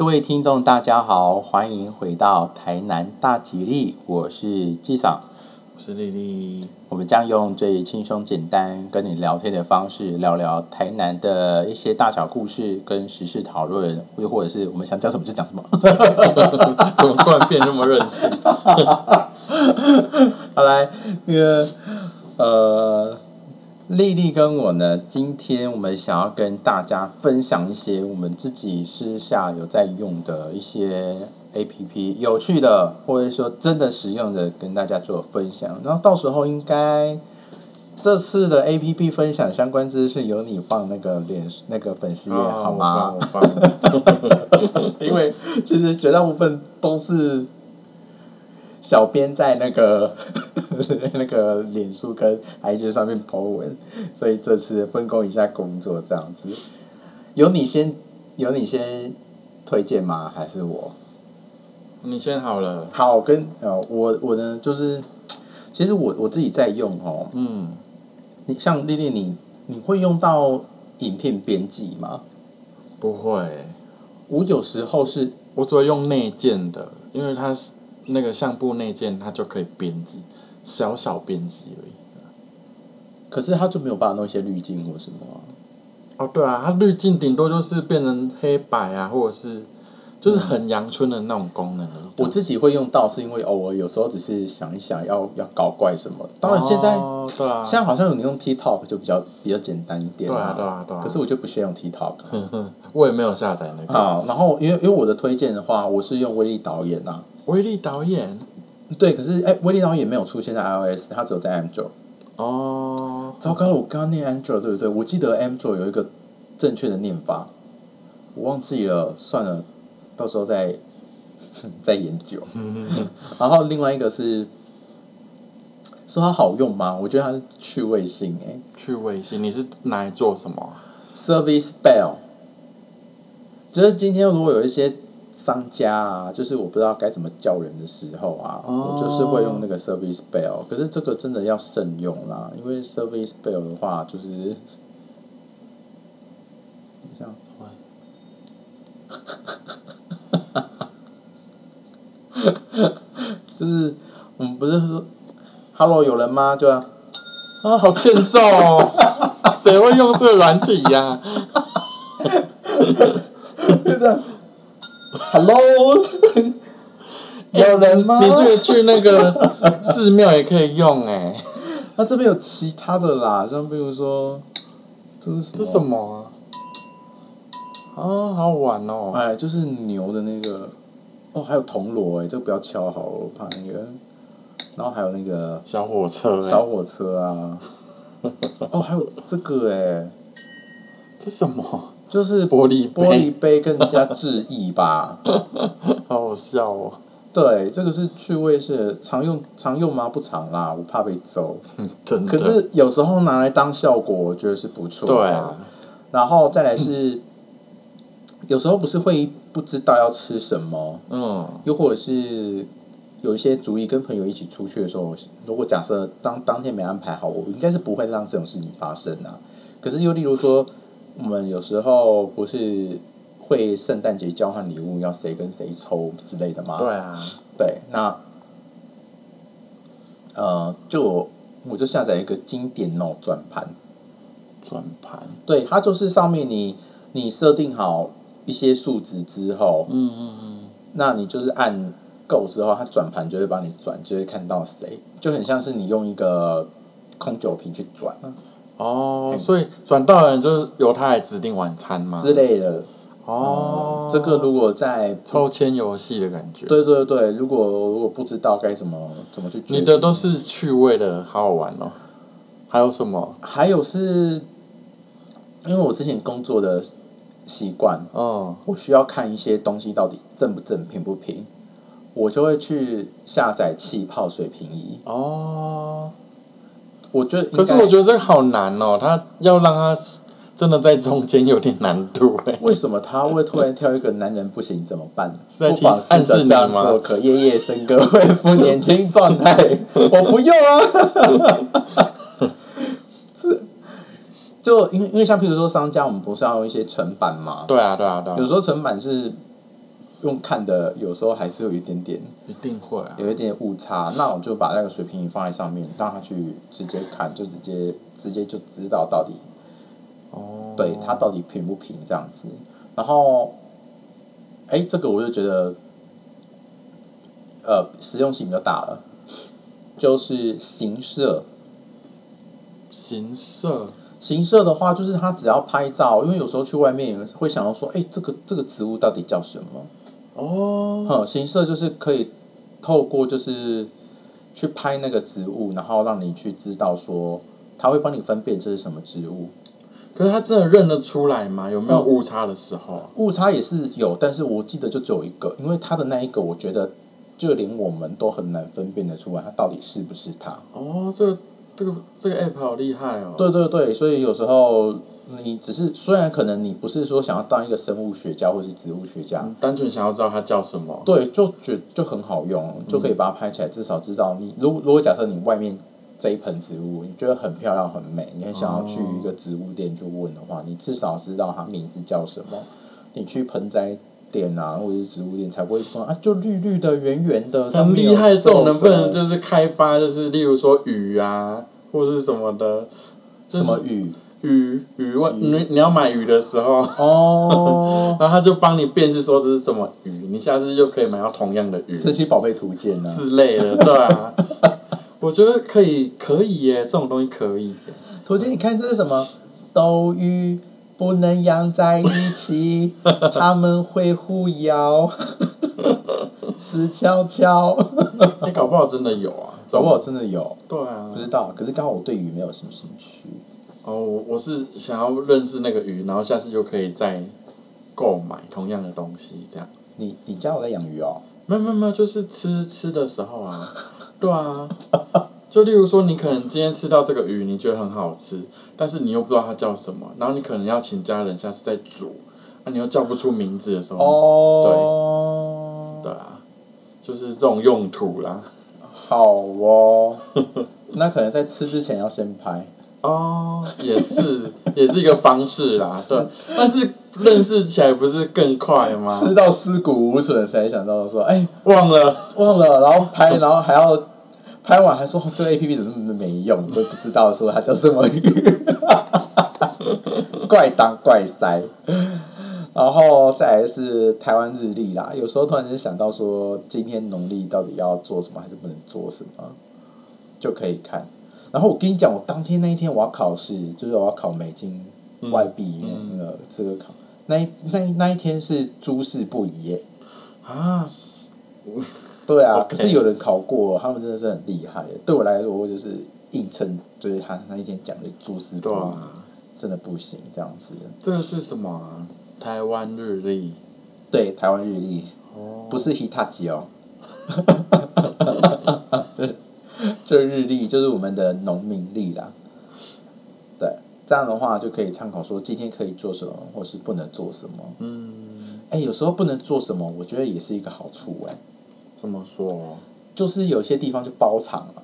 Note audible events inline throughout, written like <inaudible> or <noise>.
各位听众，大家好，欢迎回到台南大吉利，我是纪赏，我是丽丽。我们将用最轻松简单跟你聊天的方式，聊聊台南的一些大小故事跟时事讨论，又或者是我们想讲什么就讲什么。<laughs> 怎么突然变那么任性？<laughs> 好来，那个呃，丽丽跟我呢，今天我们想要跟大家分享一些我们自己私下有在用的一些 A P P，有趣的或者说真的实用的，跟大家做分享。然后到时候应该这次的 A P P 分享相关知识由你放那个脸那个粉丝页、好吗？<laughs> 因为其实绝大部分都是小编在那个 <laughs> 那个脸书跟 IG 上面 po 文，所以这次分工一下工作这样子。有你先有你先推荐吗？还是我？你先好了。好，跟呃我我呢就是，其实我我自己在用哦。嗯，你像丽丽，你你会用到影片编辑吗？不会，我有时候是我只会用内建的，因为它是那个相簿内建，它就可以编辑，小小编辑而已。可是它就没有办法弄一些滤镜或什么啊、哦，对啊，它滤镜顶多就是变成黑白啊，或者是就是很阳春的那种功能。我自己会用到，是因为偶尔有时候只是想一想要要搞怪什么。当然现在、哦、对啊，现在好像有你用 TikTok 就比较比较简单一点对啊对啊对啊可是我就不屑用 TikTok <laughs> 我也没有下载那个。啊。然后因为因为我的推荐的话，我是用威力导演啊。威力导演对，可是哎，威力导演没有出现在 iOS，它只有在 Android。哦，糟糕了，我刚刚念 Android 对不对？我记得 Android 有一个正确的念法，我忘记了，算了，到时候再 <laughs> 再研究。<laughs> 然后另外一个是说它好用吗？我觉得它是趣味性哎、趣味性，你是拿来做什么啊？Service Bell，就是今天如果有一些商家啊，就是我不知道该怎么叫人的时候啊，哦我就是会用那个 Service Bell。可是这个真的要慎用啦，因为 Service Bell 的话就是，<laughs> 这样就是我们不是说 “Hello” 有人吗？就啊啊，好欠揍哦！<laughs> 谁会用这个软体呀、就这样，Hello，<laughs> 有人吗？你这个去那个 <laughs> 寺庙也可以用哎、那这边有其他的啦，像比如说，这是什么？这什？么啊？啊，好好玩哦！哎，就是牛的那个，哦，还有铜锣哎，这个不要敲好了，我怕那个。然后还有那个小火车哎、小火车啊，<laughs> 哦，还有这个哎，这什么？就是玻璃杯玻璃杯跟人家致意吧。<laughs> 好好笑哦！对，这个是趣味是常用常用吗？不常啦，我怕被揍。真。可是有时候拿来当效果，我觉得是不错的。对啊，然后再来是，有时候不是会不知道要吃什么，嗯，又或者是有一些主意跟朋友一起出去的时候，如果假设当当天没安排好，我应该是不会让这种事情发生啊。可是又例如说，我们有时候不是会圣诞节交换礼物，要谁跟谁抽之类的吗？对啊，对，那呃，就我我就下载一个经典 Note 转盘，转盘，对，它就是上面你你设定好一些数值之后，嗯嗯嗯，那你就是按够之后，它转盘就会帮你转，就会看到谁，就很像是你用一个空酒瓶去转哦，所以转到人就是由他来指定晚餐嘛？之类的。哦，这个如果在抽签游戏的感觉。对对对，如果如果不知道该怎么怎么去你的都是趣味的，好好玩哦。还有什么？还有是，因为我之前工作的习惯，嗯，我需要看一些东西到底正不正、平不平，我就会去下载气泡水平仪。哦。我觉得，可是我觉得这个好难哦，他要让他真的在中间有点难度哎。<laughs> 为什么他会突然跳一个男人不行怎么办？是在提不妨暗示你吗做，可夜夜笙歌，恢复年轻状态。我不用啊。是，就因为因为像譬如说商家，我们不是要用一些成板嘛？对啊，对啊，对啊。有时候成板是用看的，有时候还是有一点点一定会啊。有一点误差，那我就把那个水平仪放在上面，让他去直接看，就直接直接就知道到底哦，对他到底平不平这样子。然后，哎，这个我就觉得，呃，实用性比较大了，就是形色。形色形色的话，就是他只要拍照，因为有时候去外面会想要说，哎，这个这个植物到底叫什么？哦，哼，形色就是可以透过就是去拍那个植物，然后让你去知道说，他会帮你分辨这是什么植物。可是他真的认得出来吗？有没有误差的时候啊？误差也是有，但是我记得就只有一个，因为他的那一个，我觉得就连我们都很难分辨得出来，他到底是不是他。哦，这个这个这个 app 好厉害哦。对对对，所以有时候你只是虽然可能你不是说想要当一个生物学家或是植物学家，嗯单纯想要知道它叫什么。对，就觉就很好用，就可以把它拍起来，至少知道你如如果假设你外面这一盆植物你觉得很漂亮很美，你很想要去一个植物店去问的话，你至少知道它名字叫什么。你去盆栽店啊，或者是植物店才不会说啊，就绿绿的、圆圆的，很厉害，这种能不能就是开发，就是例如说雨啊，或是什么的，就是什么鱼？鱼鱼问你你要买鱼的时候，哦，然后他就帮你辨识说这是什么鱼，你下次就可以买到同样的鱼神奇宝贝图鉴啊？之类的，对啊。我觉得可以，可以耶，这种东西可以。图鉴，你看这是什么？斗鱼不能养在一起，他们会互咬，死翘翘。你搞不好真的有啊，搞不好真的有，对啊不。知道。可是刚好我对鱼没有什么兴趣。哦，我我是想要认识那个鱼，然后下次就可以再购买同样的东西，这样。你你家有在养鱼哦？没有没有没有，就是吃吃的时候啊，对啊。就例如说，你可能今天吃到这个鱼，你觉得很好吃，但是你又不知道它叫什么，然后你可能要请家人下次再煮，啊，你又叫不出名字的时候，哦，对对啊，就是这种用途啦。好哦。<laughs> 那可能在吃之前要先拍。哦，也是 <laughs> 也是一个方式啦，对。但是认识起来不是更快吗？吃到尸骨无存才想到说，哎，忘了，忘了，然后拍，然后还要拍完还说哦这个 A P P 怎么那么没用，都不知道说它叫什么鱼，<laughs> 怪当怪塞。然后再来是台湾日历啦，有时候突然间想到说今天农历到底要做什么还是不能做什么，就可以看。然后我跟你讲，我当天那一天我要考试，就是我要考美金外币嗯那个资格考，那一那一那一天是诸事不宜耶。啊，对啊可是有人考过，他们真的是很厉害。对我来说，我就是硬撑，就是他那一天讲的诸事不宜，啊，真的不行这样子。这个是什么啊？台湾日历对，台湾日历哦，不是 Hitachi 哦，这 <laughs> 这日历就是我们的农民历啦。对，这样的话就可以参考说今天可以做什么，或是不能做什么。嗯，哎，有时候不能做什么，我觉得也是一个好处哎。怎么说？就是有些地方就包场了，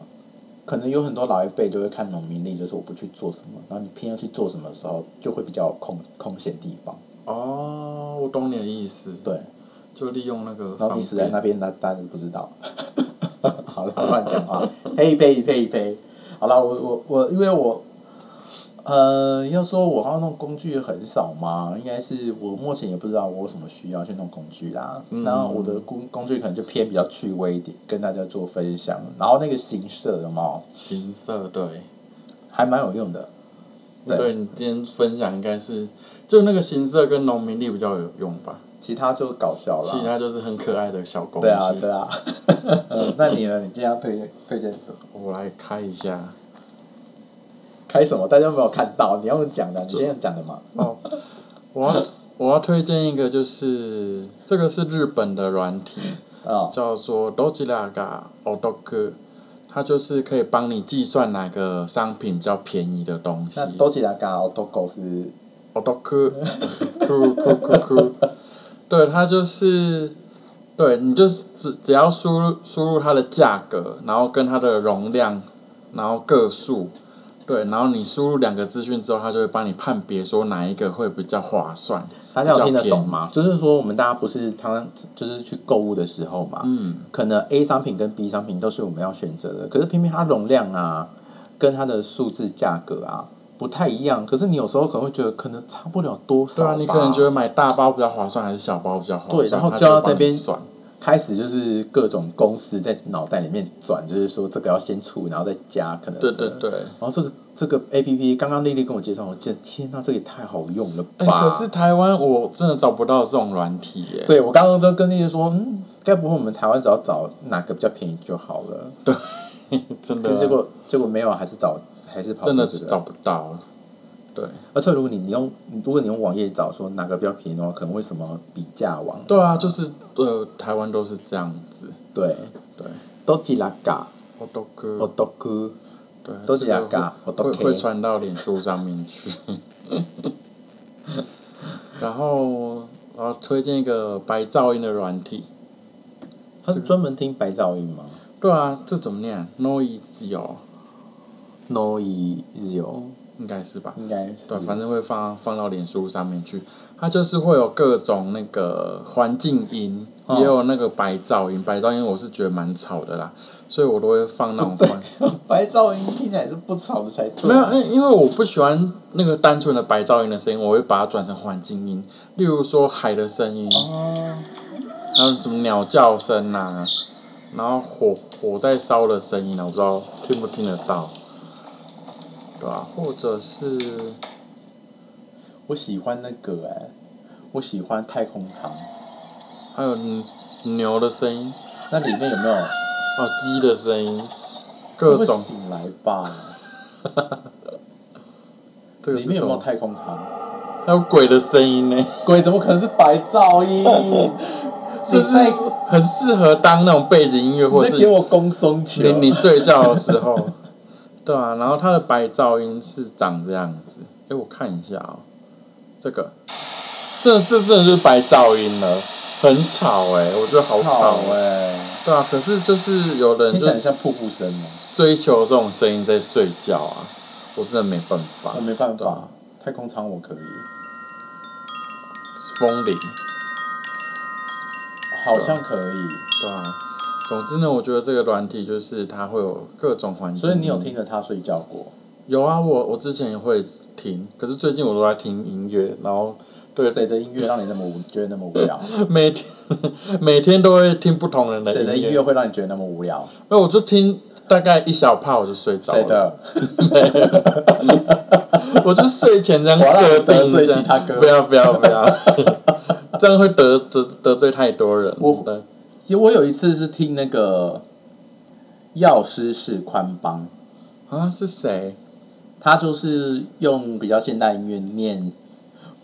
可能有很多老一辈就会看农民历，就是我不去做什么，然后你偏要去做什么的时候，就会比较有空空闲地方。哦，我懂你的意思。对，就利用那个然后你死在那边，那大家就不知道。好了，<laughs> 乱讲话，呸呸呸呸！好了，我我我，因为我，呃，要说我要弄工具很少嘛，应该是我目前也不知道我有什么需要去弄工具啦。嗯然后我的工工具可能就偏比较趣味一点，跟大家做分享。然后那个形色有没有？形色对。还蛮有用的。对对你今天分享应该是，就那个形色跟农民力比较有用吧，其他就搞笑了其了。他就是很可爱的小工具。对啊，对啊。嗯 <laughs> 那你呢？你今天要推荐推荐什么？我来开一下。开什么？大家没有看到？你要讲的，你现在讲的嘛。哦，我要我要推荐一个，就是这个是日本的软体，啊、叫做 Dojiraga Odoku，它就是可以帮你计算哪个商品比较便宜的东西那。多吉拉嘎奥多狗是 Odoku，酷酷酷酷，对，它就是，对你就是只只要输入输入它的价格，然后跟它的容量，然后个数，对，然后你输入两个资讯之后，它就会帮你判别说哪一个会比较划算。大家有听得懂吗？就是说，我们大家不是常常就是去购物的时候嘛，嗯，可能 A 商品跟 B 商品都是我们要选择的，可是偏偏它容量啊，跟它的数字价格啊不太一样。可是你有时候可能会觉得可能差不了多少，对啊，你可能觉得买大包比较划算，还是小包比较划算？对然后他就要这边。开始就是各种公司在脑袋里面转，就是说这个要先出，然后再加可能对对对。然后这个这个 A P P，刚刚丽丽跟我介绍，我觉得天呐，这也太好用了哎、吧！可是台湾我真的找不到这种软体耶。对我刚刚就跟丽丽说，嗯，该不会我们台湾只要找哪个比较便宜就好了？对 <laughs> 真的可是结果结果没有，还是找还是跑真的找不到。对而且如果你你用如果你用网页找说哪个比较便宜的话，可能会什么比价网？对啊，就是呃，台湾都是这样子。对，对，都吉拉嘎，我都哥我都哥，对，都是拉嘎我都会 K 会传到脸书上面去。<laughs> 然后我要推荐一个白噪音的软体。他是专门听白噪音吗对啊，这怎么念？Noisy 哦，？Noise 应该是吧？应该是对，反正会放放到脸书上面去。它就是会有各种那个环境音，哦也有那个白噪音。白噪音我是觉得蛮吵的啦，所以我都会放那种环。<laughs> 白噪音听起来是不吵的才对。没有，因因为我不喜欢那个单纯的白噪音的声音，我会把它转成环境音，例如说海的声音，哦，还有什么鸟叫声呐、然后火火在烧的声音啊，我不知道听不听得到，对啊、或者是我喜欢那个哎、我喜欢太空舱，还有牛的声音，那里面有没有 <laughs> 哦鸡的声音，各种会醒来吧？<laughs> 这个里面有没有么？太空舱？还有鬼的声音呢，鬼怎么可能是白噪音？<laughs> 就是在很适合当那种背景音乐，或你者是在给我公松球？你你睡觉的时候，对啊，然后它的白噪音是长这样子，哎，我看一下哦，这个，这这真的是白噪音了，很吵哎，我觉得好好吵哎，哎、对啊，可是就是有的人就很像瀑布声哦。追求这种声音在睡觉啊，我真的没办法，我没办法，太空舱我可以，风铃，好像可以。对啊。总之呢，我觉得这个软体就是它会有各种环境，所以你有听着它睡觉过？有啊，我我之前也会听，可是最近我都在听音乐，然后对谁的音乐让你那么无觉得那么无聊？<laughs> 每天 <laughs> 每天都会听不同人的谁的音音乐会让你觉得那么无聊？那我就听大概一小趴我就睡着谁了。的？<laughs> 我就睡前这样我要让设你得其他歌不要不要不要，这样会得得得罪太多人。我对有我有一次是听那个药师是宽邦，啊是谁？他就是用比较现代音乐念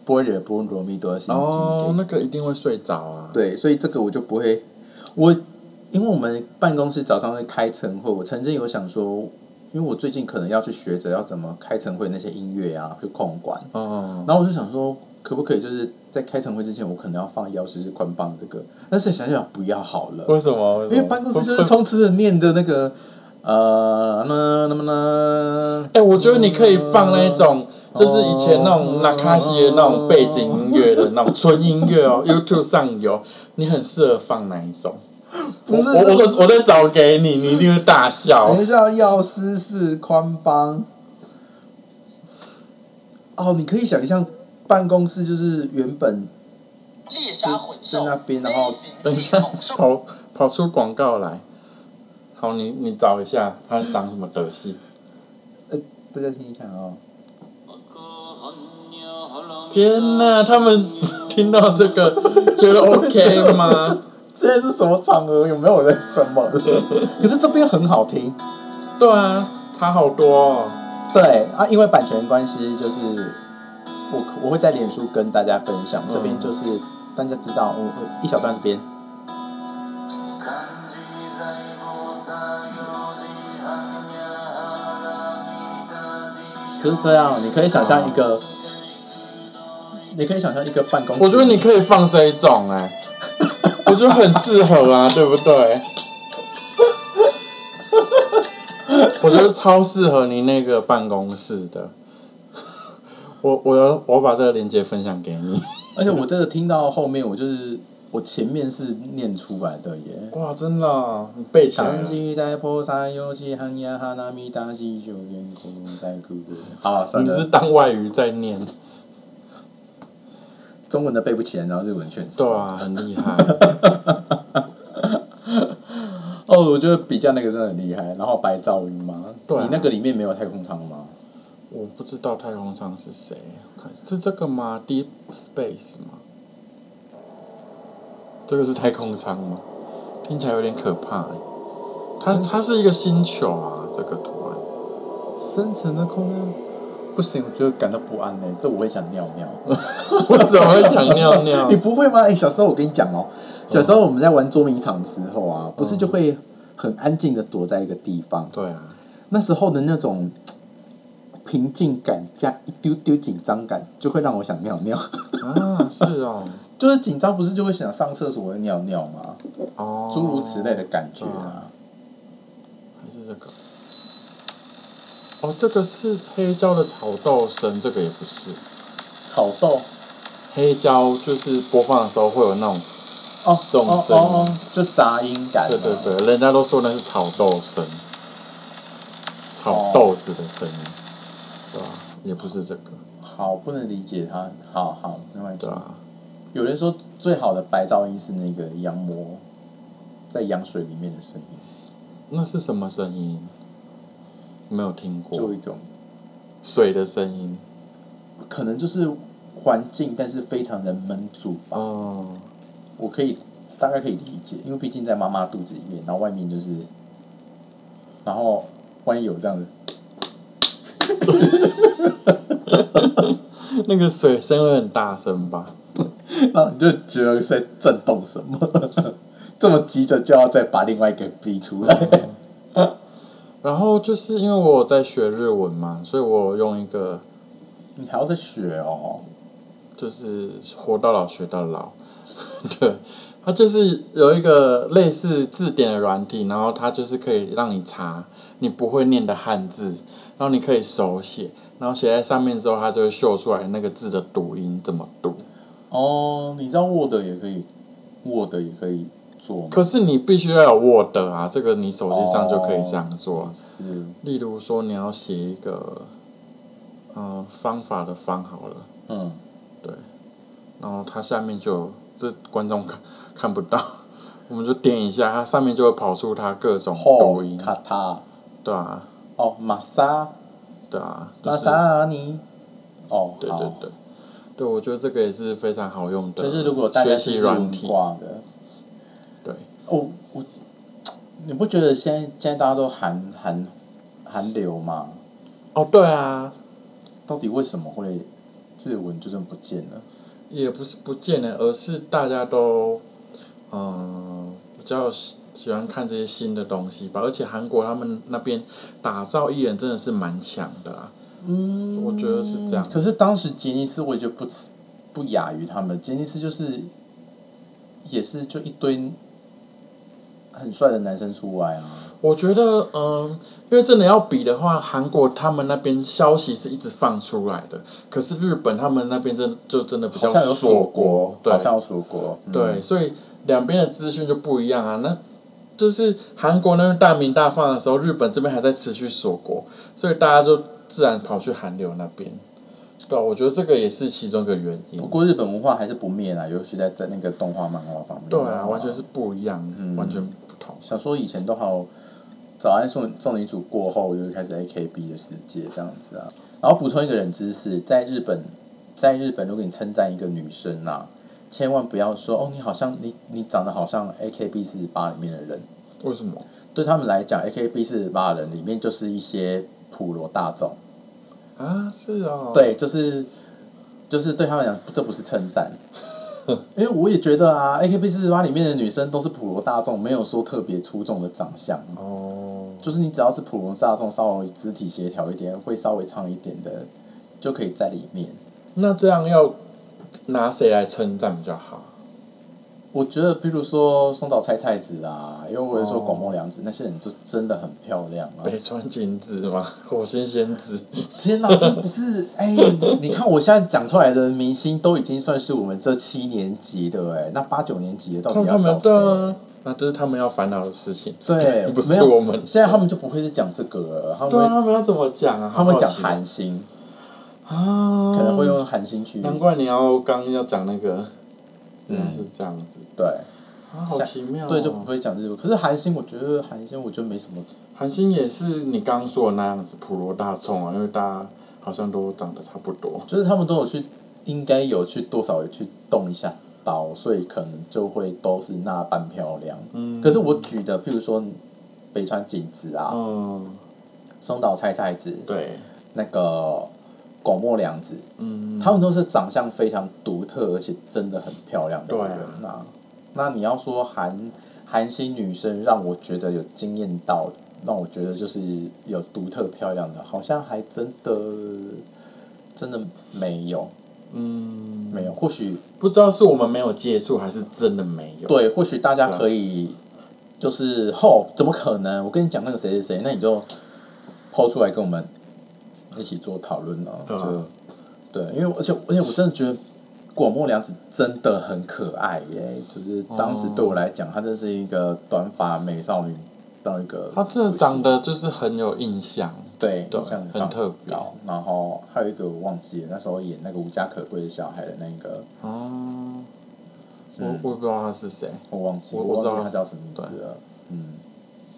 波若波罗蜜多心经给哦，那个一定会睡着啊。对，所以这个我就不会，我因为我们办公室早上会开晨会，我曾经有想说，因为我最近可能要去学着要怎么开晨会那些音乐啊，去控管，哦，然后我就想说，可不可以就是在开晨会之前，我可能要放药师是宽棒这个，但是想想不要好了，为什么？因为办公室就是充斥着念的那个呃那那么呢，哎、我觉得你可以放那一种，就是以前那种纳卡西的那种背景音乐的那种纯音乐哦，YouTube 上有，你很适合放哪一种？我 <laughs> 不是我我我再找给你，你一定会大笑等。一下，药师是宽邦。哦，你可以想象办公室就是原本猎杀混兽在那边然后等一下跑跑出广告来，好，你你找一下它长什么德系？大家听一下哦。天哪，他们听到这个 <laughs> 觉得 OK 吗？<laughs> 这是什么场合？有没有人什么？<laughs> 可是这边很好听。对啊，差好多哦。对啊，因为版权关系，就是我我会在脸书跟大家分享。这边就是大家知道，我我一小段这边。就是这样，你可以想象一个，你可以想象一个办公室。我觉得你可以放这一种哎、<laughs> 我觉得很适合啊，对不对？<laughs> 我觉得超适合你那个办公室的。我我要我把这个链接分享给你。<laughs> 而且我真的听到后面，我就是我前面是念出来的耶。哇，真的啊、你背起来长在坡山，尤其寒呀哈那米达西就愿苦在苦的。好，你是，当外语在念，中文的背不起来，然后日文全是。对啊，很厉害。<laughs> 哦，我觉得比较那个真的很厉害。然后白噪音吗？对啊你那个里面没有太空舱吗？我不知道太空舱是谁，看是这个吗？Deep Space 吗？这个是太空舱吗？听起来有点可怕欸。它它是一个星球啊，这个图案。深层的空间。不行，我觉得感到不安呢。这我会想尿尿。<laughs> 我怎么会想尿尿 <laughs> 你？不会吗？哎、小时候我跟你讲哦，小时候我们在玩捉迷藏的时候啊，不是就会很安静的躲在一个地方。对啊，那时候的那种平静感加一丢丢紧张感，就会让我想尿尿。啊是哦，<laughs> 就是紧张，不是就会想上厕所会尿尿吗？哦，诸如此类的感觉啊。还是这个。哦，这个是黑椒的炒豆声，这个也不是。炒豆黑椒就是播放的时候会有那种，哦，这种哦声音哦哦，就杂音感。对对。对，人家都说那是炒豆声，炒豆子的声音，也不是这个，好，不能理解他。好好，没关系有人说最好的白噪音是那个羊膜在羊水里面的声音，那是什么声音？没有听过就一种水的声音。可能就是环境，但是非常的闷住吧。哦，我可以大概可以理解，因为毕竟在妈妈肚子里面，然后外面就是，然后万一有这样子，<laughs> 那个水声会很大声吧？<laughs> 然后你就觉得在震动什么，<laughs> 这么急着就要再把另外一个逼出来。然后就是因为我有在学日文嘛，所以我用一个你还要再学哦，就是活到老学到老，<laughs> 对，它就是有一个类似字典的软体，然后它就是可以让你查你不会念的汉字，然后你可以手写，然后写在上面之后，它就会秀出来那个字的读音怎么读。哦，你知道 Word 也可以，Word 也可以做吗？可是你必须要有 Word 啊，这个你手机上就可以这样做。是，例如说你要写一个，嗯、方法的方好了。嗯，对，然后它下面就有，这观众看看不到，我们就点一下，它上面就会跑出它各种抖音，卡塔，对啊，哦，玛莎，对啊，就玛是，莎尼，哦，好对对。对，对，我觉得这个也是非常好用的，就是如果大家学习软体，挂的，对，哦，我，你不觉得现在现在大家都韩韩韩流吗？哦，对啊，到底为什么会日文就这么不见了？也不是不见了，而是大家都，嗯、比较喜喜欢看这些新的东西吧，而且韩国他们那边打造艺人真的是蛮强的啊，嗯我觉得是这样可是当时吉尼斯我也觉得不不亚于他们，吉尼斯就是也是就一堆很帅的男生出来啊。我觉得，嗯，因为真的要比的话，韩国他们那边消息是一直放出来的，可是日本他们那边真就真的比较好像有锁国国，，对好像有锁国，嗯对，所以两边的资讯就不一样啊。那就是韩国那边大名大放的时候，日本这边还在持续锁国，所以大家就自然跑去韩流那边。对啊，我觉得这个也是其中一个原因不。过日本文化还是不灭啦，尤其在在那个动画漫画方面。对啊，完全是不一样，嗯完全不同。小说以前都还有早安送送你组过后，就开始 AKB 的世界这样子啊。然后补充一个人知识，在日本，在日本如果你称赞一个女生呐、千万不要说哦，你好像你你长得好像 AKB 四十八里面的人。为什么？对他们来讲，AKB 四十八人里面就是一些普罗大众。啊，是哦。。对，就是就是对他们来讲，这不是称赞。<laughs> 因为我也觉得啊，AKB 四十八里面的女生都是普罗大众，没有说特别出众的长相。哦。就是你只要是普罗大众，稍微肢体协调一点，会稍微唱一点的，就可以在里面。那这样要拿谁来称赞比较好？我觉得，比如说松岛菜菜子啊，又或者说哦广末凉子，那些人就真的很漂亮啊！北川景子嘛，<laughs> 火星仙子，天哪，这不是哎、你看我现在讲出来的明星都已经算是我们这七年级的哎、那八九年级的到底要找谁？对啊，那这是他们要烦恼的事情，对，<laughs> 不是我们。现在他们就不会是讲这个了，他们对啊，他们要怎么讲啊？他们讲好好奇韩星，啊，可能会用韩星去难怪你要刚要讲那个，嗯原来是这样子对啊，好奇妙、哦。对，就不会讲这个。可是韩星，我觉得韩星我觉得没什么，韩星也是你刚刚说的那样子普罗大众啊，因为大家好像都长得差不多。就是他们都有去，应该有去多少有去动一下刀，所以可能就会都是那般漂亮。嗯，可是我举的，譬如说北川景子啊，嗯，松岛菜菜子，对，那个广末凉子，嗯，他们都是长相非常独特，而且真的很漂亮的人啊。那你要说韩韩星女生让我觉得有惊艳到，让我觉得就是有独特漂亮的，好像还真的真的没有，嗯，没有。或许不知道是我们没有接触，还是真的没有。，对，或许大家可以就是后怎么可能？我跟你讲那个谁谁谁，那你就抛出来跟我们一起做讨论哦。对啊就对，因为而且而且我真的觉得广末凉子真的很可爱耶，就是当时对我来讲，她真是一个短发美少女到一个他这长得就是很有印象。对对印象很特别。然后还有一个我忘记了，那时候演那个无家可归的小孩的那个，哦，我嗯我不知道他是谁。我忘记，我我知道我忘记他叫什么名字了。嗯，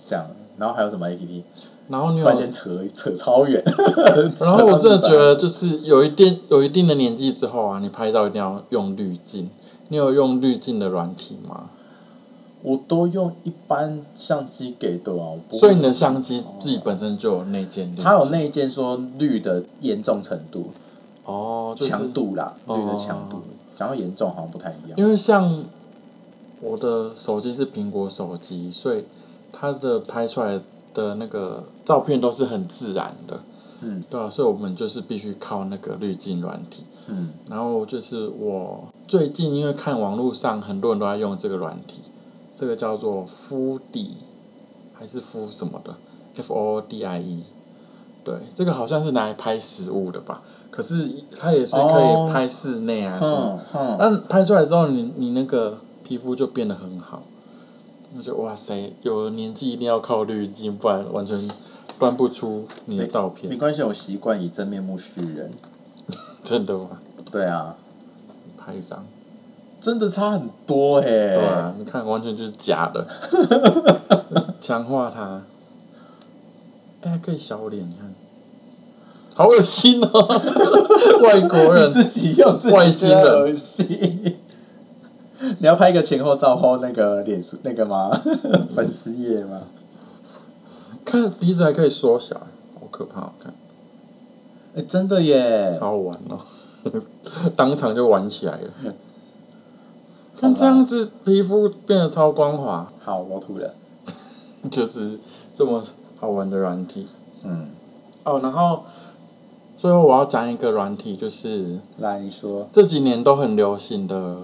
这样，然后还有什么 A P P？然后你有突然间扯扯超远。<laughs> 然后我真的觉得，就是有一定有一定的年纪之后啊，你拍照一定要用滤镜。你有用滤镜的软体吗？我都用一般相机给的啊，所以你的相机自己本身就有内建滤。它有那一件说绿的严重程度、哦，就是强度啦，哦绿的强度，讲到严重好像不太一样。因为像我的手机是苹果手机，所以它的拍出来的那个照片都是很自然的，嗯。对啊，所以我们就是必须靠那个滤镜软体。嗯，然后就是我最近因为看网络上很多人都在用这个软体，这个叫做肤底还是敷什么的，F O D I E，对，这个好像是拿来拍食物的吧？可是它也是可哦。以拍室内啊什么。哼哼，但拍出来之后，你你那个皮肤就变得很好。我觉得哇塞，有了年纪一定要靠滤镜，不然完全端不出你的照片。没关系，我习惯以真面目示人。<laughs> 真的吗？对啊，拍一张，真的差很多哎、对啊，你看完全就是假的，<laughs> 强化它。哎、还可以小脸，你看，好恶心哦！<laughs> 外国人自己用自己外星人觉得恶心。你要拍一个前后照后那个脸书那个吗？<laughs> 粉丝页吗？看鼻子还可以缩小，好可怕！看，哎、真的耶！好好玩哦，<laughs> 当场就玩起来了。<laughs> 看这样子，皮肤变得超光滑，好，我吐了。就是这么好玩的软体嗯，哦。然后最后我要讲一个软体，就是来你说。这几年都很流行的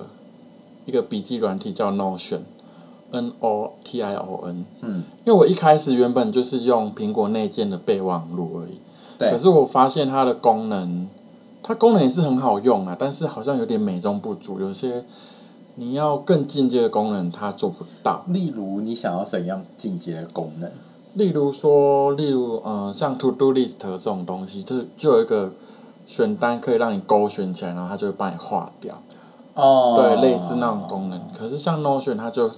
一个笔记软体叫 Notion，N O T I O N。嗯，因为我一开始原本就是用苹果内建的备忘录而已，对可。是我发现它的功能，它功能也是很好用啊，但是好像有点美中不足，有些你要更进阶的功能它做不到。例如，你想要怎样进阶的功能？例如说，例如呃，像 To Do List 这种东西，就就有一个选单可以让你勾选起来，然后它就会帮你划掉。哦对，类似那种功能。可是像 Notion 它就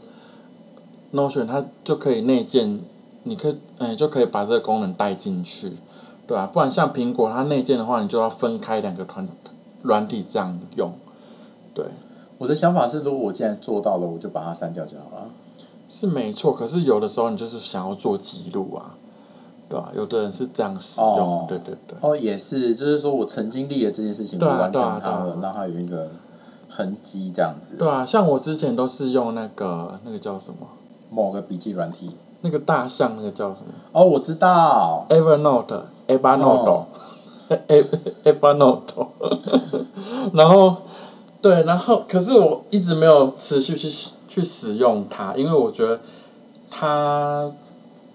Notion 它就可以内建，你可以嗯、就可以把这个功能带进去，对啊，不然像苹果它内建的话，你就要分开两个团软体这样用。对，我的想法是，如果我既然做到了，我就把它删掉就好了。是没错。可是有的时候你就是想要做记录啊，对吧、有的人是这样使用，哦对对对。哦，也是，就是说我曾经立了这件事情，我完成它了，让它有一个痕迹，这样子。对啊，像我之前都是用那个那个叫什么，某个笔记软体。那个大象那个叫什么哦，我知道。？Evernote、Evernote 哦、<laughs> Evernote，<laughs> 然后对，然后可是我一直没有持续去去使用它，因为我觉得它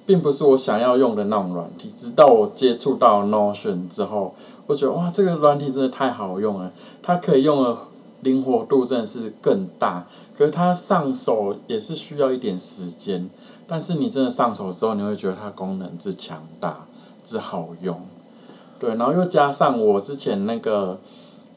并不是我想要用的那种软体。直到我接触到 Notion 之后，我觉得哇，这个软体真的太好用了，它可以用的灵活度真的是更大。可是它上手也是需要一点时间，但是你真的上手之后，你会觉得它功能之强大，之好用。对，然后又加上我之前那个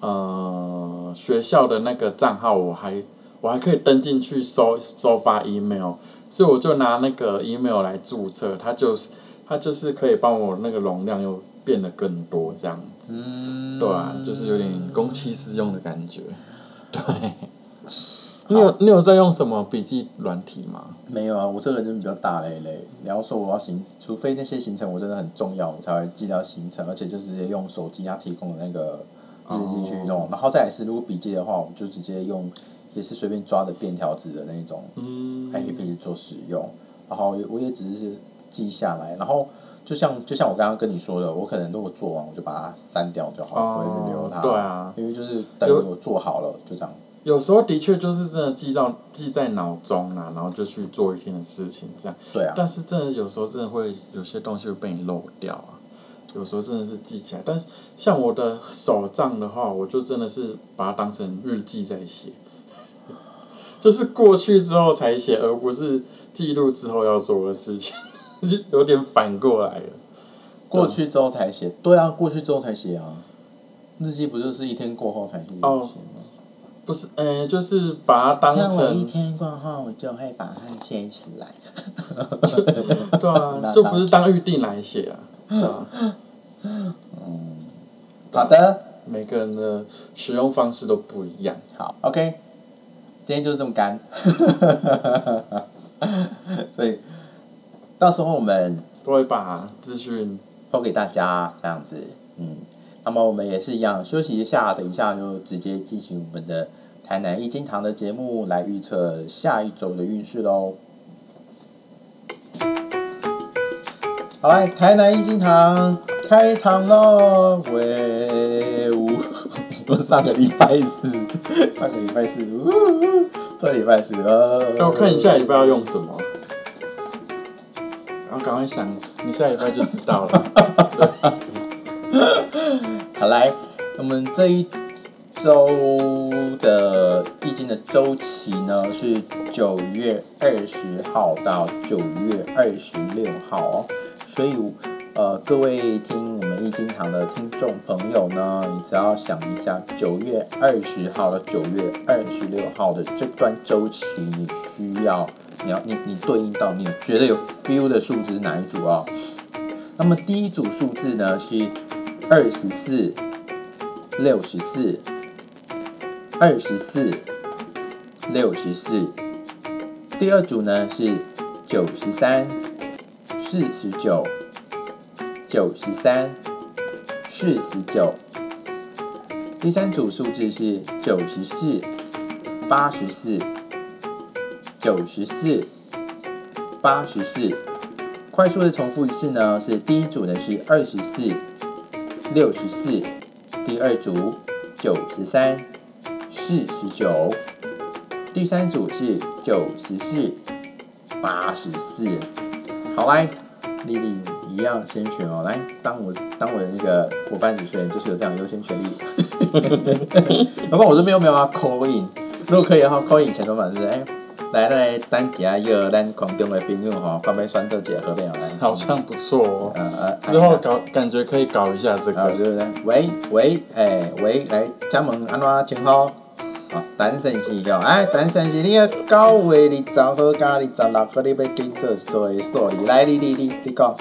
呃学校的那个账号，我还我还可以登进去收收发 email，所以我就拿那个 email 来注册，它就是它就是可以帮我那个容量又变得更多这样子，嗯，对啊，就是有点公器私用的感觉。对，你有你有在用什么笔记软体吗？没有啊，我这个人比较大类类。你要说我要行，除非那些行程我真的很重要，我才会记到行程，而且就直接用手机它提供的那个日记去弄。然后再来是，如果笔记的话，我就直接用，也是随便抓的便条纸的那种嗯 A P P 做使用。然后我也只是记下来，然后就像就像我刚刚跟你说的，我可能如果做完我就把它删掉就好，哦不会留它。对啊因为就是等于我做好了，就这样。有时候的确就是真的记到记在脑中啦、然后就去做一天的事情这样。对啊，但是真的有时候真的会有些东西会被你漏掉啊，有时候真的是记起来。但是像我的手账的话，我就真的是把它当成日记在写，就是过去之后才写，而不是记录之后要做的事情，就有点反过来了。过去之后才写，对啊，过去之后才写啊。日记不就是一天过后才去写哦吗？不是，呃，就是把它当成我一，天过后，我就会把它写起来。<laughs> 对啊，<laughs> 就不是当预定来写啊，对啊。<laughs> 好的，每个人的使用方式都不一样。好，OK，今天就是这么干。所以到时候我们都会把资讯抛给大家这样子，嗯，那么我们也是一样，休息一下，等一下就直接进行我们的台南易经堂的节目来预测下一周的运势喽。好来，台南易经堂开堂喽！喂呜，<laughs> 我上个礼拜四，上个礼拜四，呜呜，这礼拜四，呃，我看你下礼拜要用什么，然后赶快想，你下礼拜就知道了。<laughs> 好来，我们这一周的易经的周期呢是九月二十号到九月二十六号哦，所以呃各位听我们易经堂的听众朋友呢，你只要想一下九月二十号到九月二十六号的这段周期，你需要你要你你对应到你觉得有 feel 的数字是哪一组啊、那么第一组数字呢是二十四、六十四、二十四、六十四。第二组呢是九十三、四十九、九十三、四十九。第三组数字是九十四、八十四、九十四、八十四。快速的重复一次呢，是第一组呢是二十四、六十四，第二组九十三、四十九，第三组是九十四、八十四。好来，丽丽一样先选哦，来当我当我的那个伙伴主持人，就是有这样的优先权利。要 <laughs> 不然我这边有没有要 call in？如果可以的话，call in 前头版是哎。来来，等一下约咱空中的朋友吼，看要选到一个好朋友来。好像不错哦。呃呃，之后搞感觉可以搞一下这啊，个。对不对？喂喂，诶、喂，来，请问安怎称呼？哦，单身是吼，哎，陈先生你个九月二十号加二十六号，你要紧做做的数字。来，你你你你讲，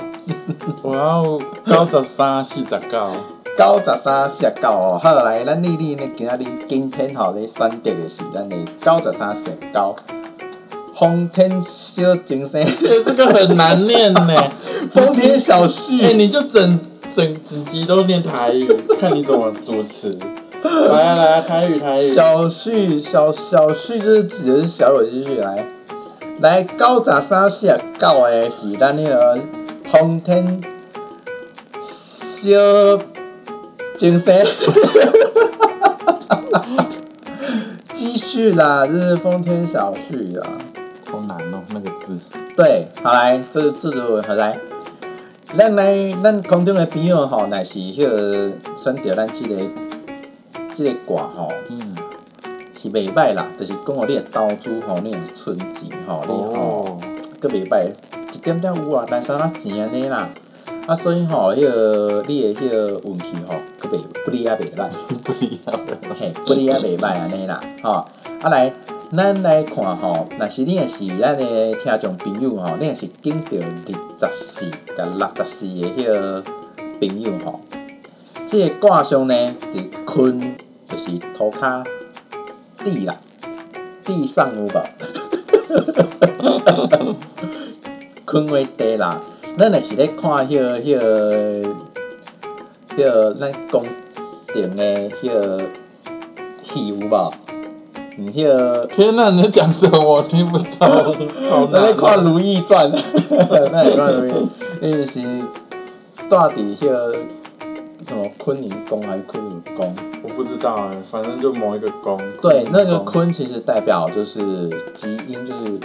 我要九十三、四十九。九十三四十九哦。好，来，咱丽丽呢，今仔日今天吼咧选择的是咱的九十三四十九。丰田小精生，这个很难念呢。<laughs> 丰田小旭。哎、你就整整整集都念台语，看你怎么主持。<laughs> 来啊来啊，台语台语。小旭，小小旭就是指的是小有积蓄来，来九十三四十九的是咱那个丰田小精生，<laughs> 继续啦，这是风天小旭啦。对，好来，这这组好来，咱来咱空中的朋友吼，乃是迄个选择咱即、个即、个卦吼，嗯。是袂歹啦，就是讲哦，你的投资吼，你的存钱吼，你吼哦。佫袂歹，一点点有啊，但是啊钱安尼啦，啊所以吼，迄、个你的迄个运气吼，佫袂不离啊袂歹。<laughs> 不一样。嘿，不离啊袂歹安尼啦，吼，啊来，咱来看吼，若是你若是咱的听众朋友吼，你若是见着二十四甲六十四的迄个朋友吼，即、个卦象呢，伫坤就是涂骹地啦，<laughs> 地上有无？坤为地啦，咱若是咧看迄、个迄、个迄、个咱宫顶的迄、个。戏有无？你迄个，天哪，你在讲什么？我听不到。好咱咧难看《如懿传》，<laughs> 那你看《如懿》，伊就是住伫迄个什么坤宁宫还是坤宁宫？我不知道哎，反正就某一个宫。对，那个坤其实代表就是吉阴，就是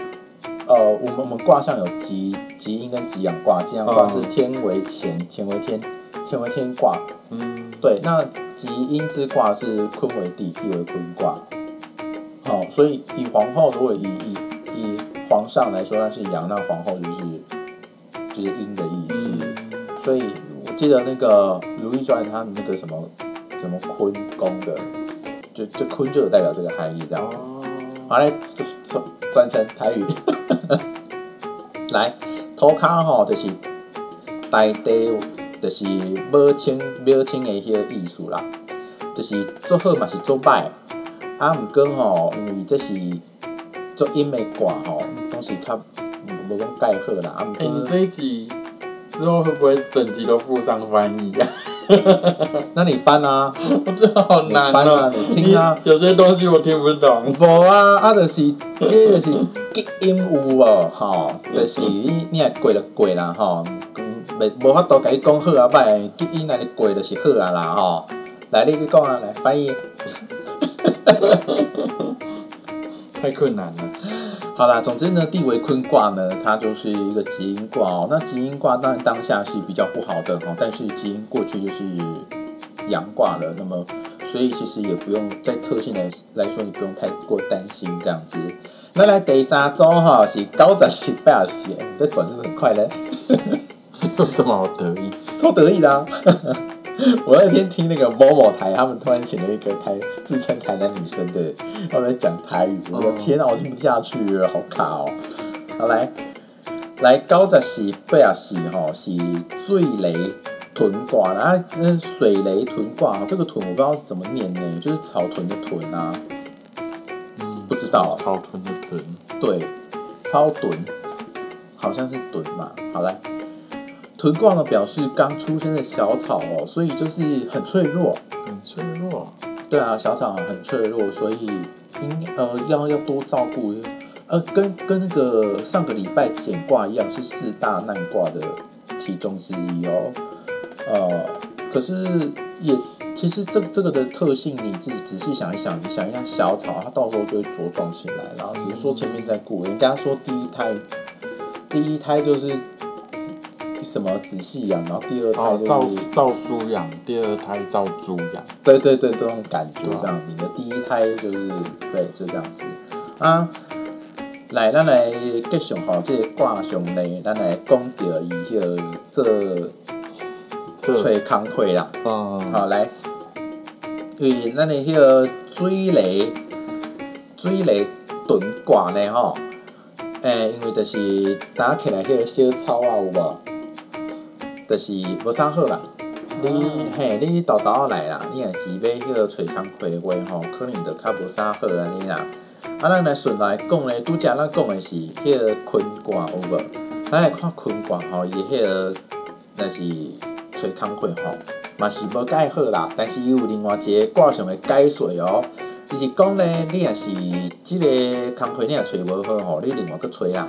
呃，我们我们卦象有吉吉阴跟吉阳卦，吉阳卦嗯是天为乾，乾为天，乾为天卦。嗯。对，那吉阴之卦是坤为地，地为坤卦。好、所以以皇后如果以以以皇上来说，那是阳，那皇后就是就是阴的意思。所以我记得那个《如懿传》，它那个什么什么坤宫的，就就坤就有代表这个含义，这样。哦。好嘞，就是转转成台语。<laughs> 来，涂骹吼，就是大地，就是母亲母亲的迄个意思啦。就是做好嘛是做歹，啊，毋过吼，因为这是做音的歌吼，拢是较无讲介好啦，啊，毋哎，你过这一集之后会不会整集都附上翻译啊？<laughs> 那你翻啊，<laughs> 我觉得好难你翻啊哦。你听啊有些东西我听不懂。无啊，啊，就是这就是吉阴有无吼，就是你你若过就过啦吼，嗯袂无法度甲你讲好啊歹，吉阴安尼过就是好啊啦吼。来，你去讲啊，来翻译。<laughs> 太困难了。好啦，总之呢，地为坤卦呢，它就是一个吉阴卦哦。那吉阴卦当然当下是比较不好的哈，但是吉阴过去就是阳卦了，那么所以其实也不用在特性来来说，你不用太过担心这样子。那来第三周哈是高十四八十，你这转是不是很快嘞？<laughs> 有什么好得意？超得意的、啊。<laughs> 我那天听那个某某台，他们突然请了一个台自称台南女生的，他们在讲台语，我的哦天啊，我听不下去了，好卡哦。好来，来九十四八十四吼是水雷屯卦啦，啊，那水雷屯卦，这个屯我不知道怎么念呢，就是草屯的屯啊，嗯，不知道草屯的屯。对，超屯，好像是屯嘛。好来，屯卦呢表示刚出生的小草哦，所以就是很脆弱。很脆弱。对啊，小草很脆弱，所以应呃要要多照顾。呃，跟跟那个上个礼拜简卦一样，是四大难卦的其中之一哦。呃，可是也其实这这个的特性，你自己仔细想一想，你想一下小草，它到时候就会茁壮起来，然后只是说前面在顾。人家说第一胎，第一胎就是什么仔细养，然后第二胎哦，就是、照照书养，第二胎照猪养。对对对，这种感觉这样，你的第一胎就是对，就这样子啊。来，咱来继续吼，这个卦象呢，咱来讲到伊迄个做这吹工课啦。嗯，好，来，因为咱的迄个水雷水雷屯卦呢吼，诶、因为就是打起来迄个小草啊有无？就是无啥好啦。你嘿，你豆豆来啦，你若是要迄个找工课的话吼，可能就较无啥好安尼啦。啊，咱来顺来讲咧，拄则咱讲的是迄个坤卦有无？咱来看坤卦吼，伊迄个若是找工课吼，嘛是无介好啦。但是伊有另外一个卦象的解说哦，就是讲咧，你若是即个工课你若找无好吼，你另外去找啦，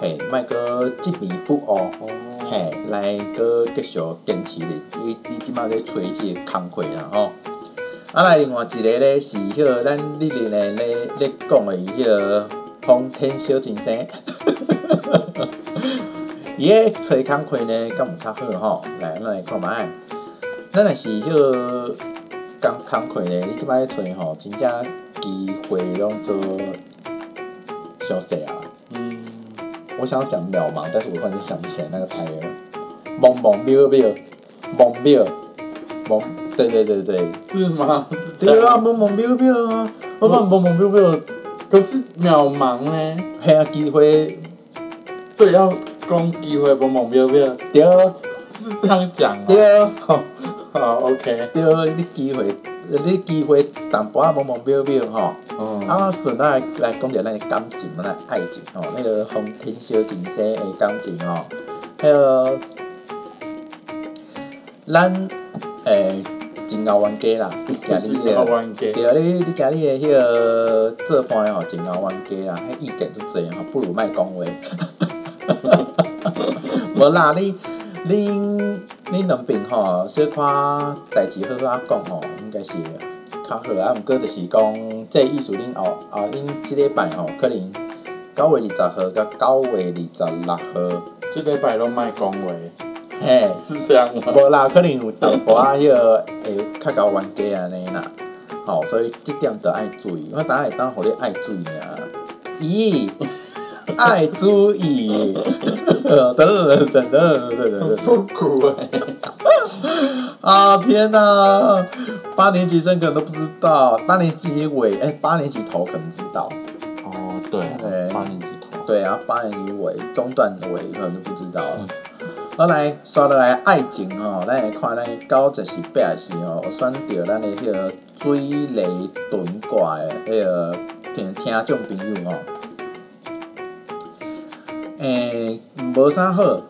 嘿，莫搁执迷不悟。嘿，来个继续坚持咧，你你即摆咧找即个工课啦吼。啊来另外一个咧是迄个咱历年咧咧咧讲的迄个风天小金生，<laughs> 伊个找工课呢，敢有较好吼？来，咱来看觅。咱若是迄个工工课呢，你即摆找吼，真正机会拢做小细啊。嗯，我想要讲渺茫，但是我突然间想不起来那个台语了。懵懵渺渺，懵渺，懵，对对对对，是吗？<laughs> 对啊，样。懵懵渺渺啊，我把懵懵 biu biu，可是渺茫呢，嘿啊，机会所以要讲机会懵懵 biu biu，对是这样讲吗？对好，<laughs> 好，OK。对，你机会，你机会淡薄仔懵懵渺渺吼。嗯，啊，顺带来来讲着咱的感情，咱的爱情吼，那个风天小景色的感情吼，迄个咱诶真熬冤家啦，你今今日的。好玩嘅。对啊，你你今日的迄个做伴吼，真熬冤家啦，迄意见足侪吼，不如莫讲话。<laughs> 无啦，你恁恁两边吼，小可代志好好啊讲吼，应该是较好啊。毋过就是讲，即意思恁哦啊，恁即礼拜吼，可能九月二十号到九月二十六号，即礼拜拢莫讲话。嘿，<laughs> 是这样吗？无啦，可能有淡薄仔迄个会较搞冤家安尼啦。吼、所以即点着爱注意，我当会当互你爱注意啊。咦，爱注意，呵等等等等等等等等，复古哎。<laughs> <laughs> 啊天哪！八年级生可能都不知道，八年级尾哎、八年级头可能知道，哦，对对，八年级头。对啊，八年级尾中段的尾可能就不知道了。好来刷落来爱情吼，咱来看咱九十是八十吼，有选到咱的迄个水雷遁卦的迄个听听众朋友吼。诶、无啥好，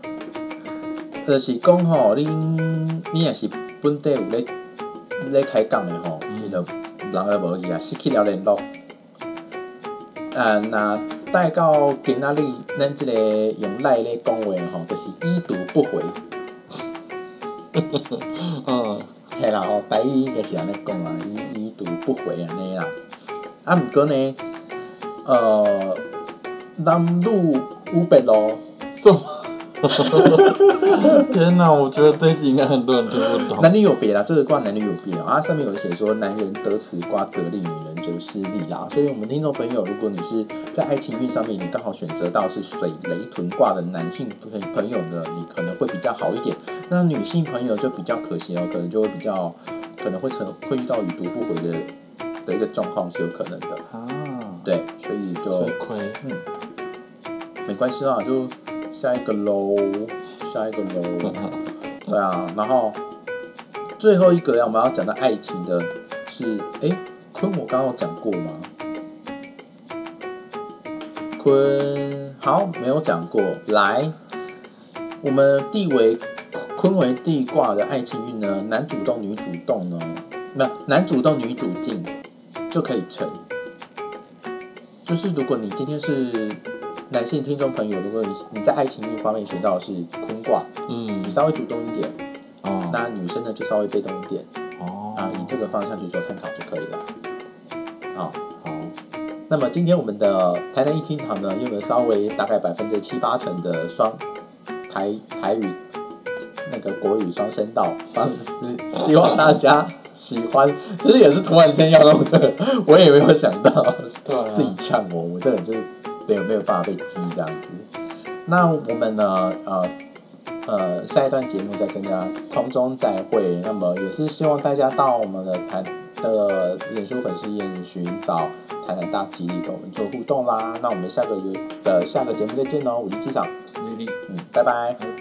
就是讲吼，恁你若是本地有咧咧开讲的吼，伊就人就无去啊，失去了联络。啊，那带到今仔日咱即个用赖咧讲话吼，就是已读不回，嗯，<laughs> 系啦吼，台语应该是安尼讲啦，已已读不回安尼啦。啊，毋过呢，呃，男女有别路，什么？<laughs> 天哪，我觉得这一集应该很多人听不懂。男女有别啦，这个卦男女有别啊。它上面有写说，男人得此卦得利，女人则失利啦。所以，我们听众朋友，如果你是在爱情运上面，你刚好选择到是水雷屯卦的男性朋朋友呢，你可能会比较好一点。那女性朋友就比较可惜哦，可能就会比较可能会成会遇到已读不回的的一个状况是有可能的。啊，对，所以就吃亏。没关系啦，就下一个喽，下一个喽。对啊，然后最后一个要我们要讲到爱情的是，诶，坤我刚刚有讲过吗？坤好，没有讲过。来，我们地为坤为地卦的爱情运呢，男主动女主动呢，那男主动女主静就可以成。就是如果你今天是男性听众朋友，如果你你在爱情运方面学到的是坤卦，嗯。你，稍微主动一点，哦。那女生呢就稍微被动一点哦。啊，以这个方向去做参考就可以了。好，好，那么今天我们的台南一厅堂呢，用了稍微大概百分之七八成的双台台语那个国语双声道方式，希望大家喜欢。其实也是突然间要用这个，我也没有想到自己呛我，我这个人就是没有没有办法被激这样子。那我们呢，呃呃，下一段节目再跟大家空中再会。那么也是希望大家到我们的台的脸书粉丝页寻找台南大吉利跟我们做互动啦。那我们下个月的下个节目再见喽，我是机长，嗯。拜拜。